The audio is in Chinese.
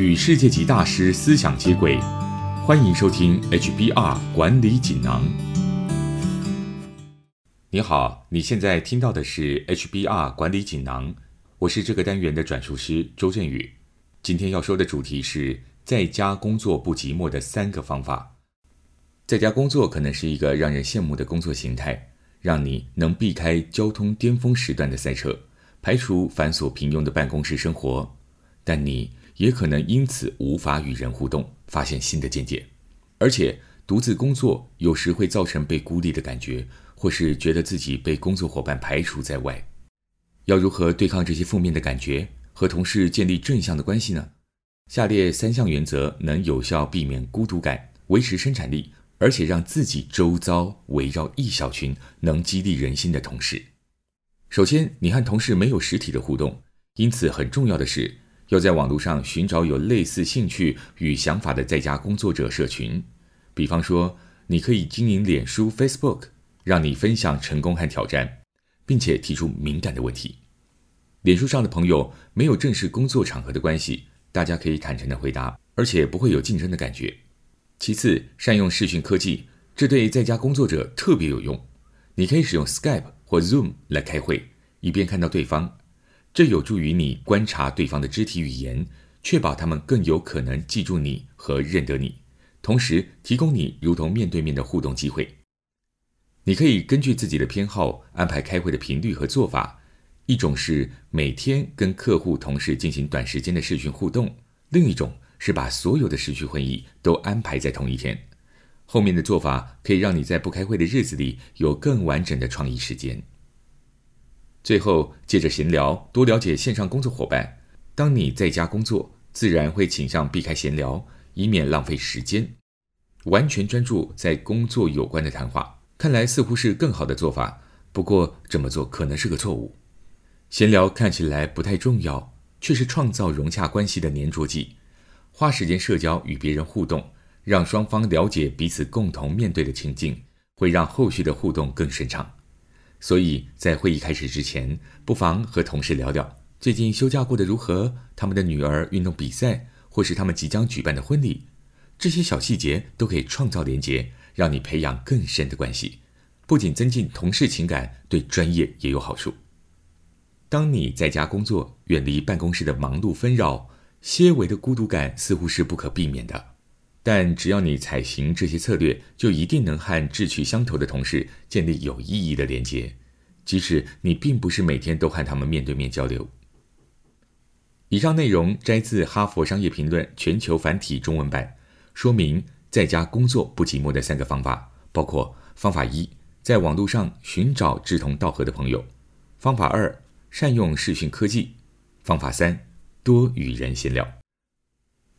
与世界级大师思想接轨，欢迎收听 HBR 管理锦囊。你好，你现在听到的是 HBR 管理锦囊，我是这个单元的转述师周振宇。今天要说的主题是在家工作不寂寞的三个方法。在家工作可能是一个让人羡慕的工作形态，让你能避开交通巅峰时段的塞车，排除繁琐平庸的办公室生活，但你。也可能因此无法与人互动，发现新的见解，而且独自工作有时会造成被孤立的感觉，或是觉得自己被工作伙伴排除在外。要如何对抗这些负面的感觉，和同事建立正向的关系呢？下列三项原则能有效避免孤独感，维持生产力，而且让自己周遭围绕一小群能激励人心的同事。首先，你和同事没有实体的互动，因此很重要的是。要在网络上寻找有类似兴趣与想法的在家工作者社群，比方说，你可以经营脸书 （Facebook），让你分享成功和挑战，并且提出敏感的问题。脸书上的朋友没有正式工作场合的关系，大家可以坦诚的回答，而且不会有竞争的感觉。其次，善用视讯科技，这对在家工作者特别有用。你可以使用 Skype 或 Zoom 来开会，以便看到对方。这有助于你观察对方的肢体语言，确保他们更有可能记住你和认得你，同时提供你如同面对面的互动机会。你可以根据自己的偏好安排开会的频率和做法，一种是每天跟客户、同事进行短时间的视讯互动，另一种是把所有的视讯会议都安排在同一天。后面的做法可以让你在不开会的日子里有更完整的创意时间。最后，借着闲聊多了解线上工作伙伴。当你在家工作，自然会倾向避开闲聊，以免浪费时间，完全专注在工作有关的谈话。看来似乎是更好的做法，不过这么做可能是个错误。闲聊看起来不太重要，却是创造融洽关系的粘着剂。花时间社交与别人互动，让双方了解彼此共同面对的情境，会让后续的互动更顺畅。所以在会议开始之前，不妨和同事聊聊最近休假过得如何，他们的女儿运动比赛，或是他们即将举办的婚礼，这些小细节都可以创造连结，让你培养更深的关系，不仅增进同事情感，对专业也有好处。当你在家工作，远离办公室的忙碌纷扰，些微的孤独感似乎是不可避免的。但只要你采行这些策略，就一定能和志趣相投的同事建立有意义的连接，即使你并不是每天都和他们面对面交流。以上内容摘自《哈佛商业评论》全球繁体中文版，说明在家工作不寂寞的三个方法，包括：方法一，在网络上寻找志同道合的朋友；方法二，善用视讯科技；方法三，多与人闲聊。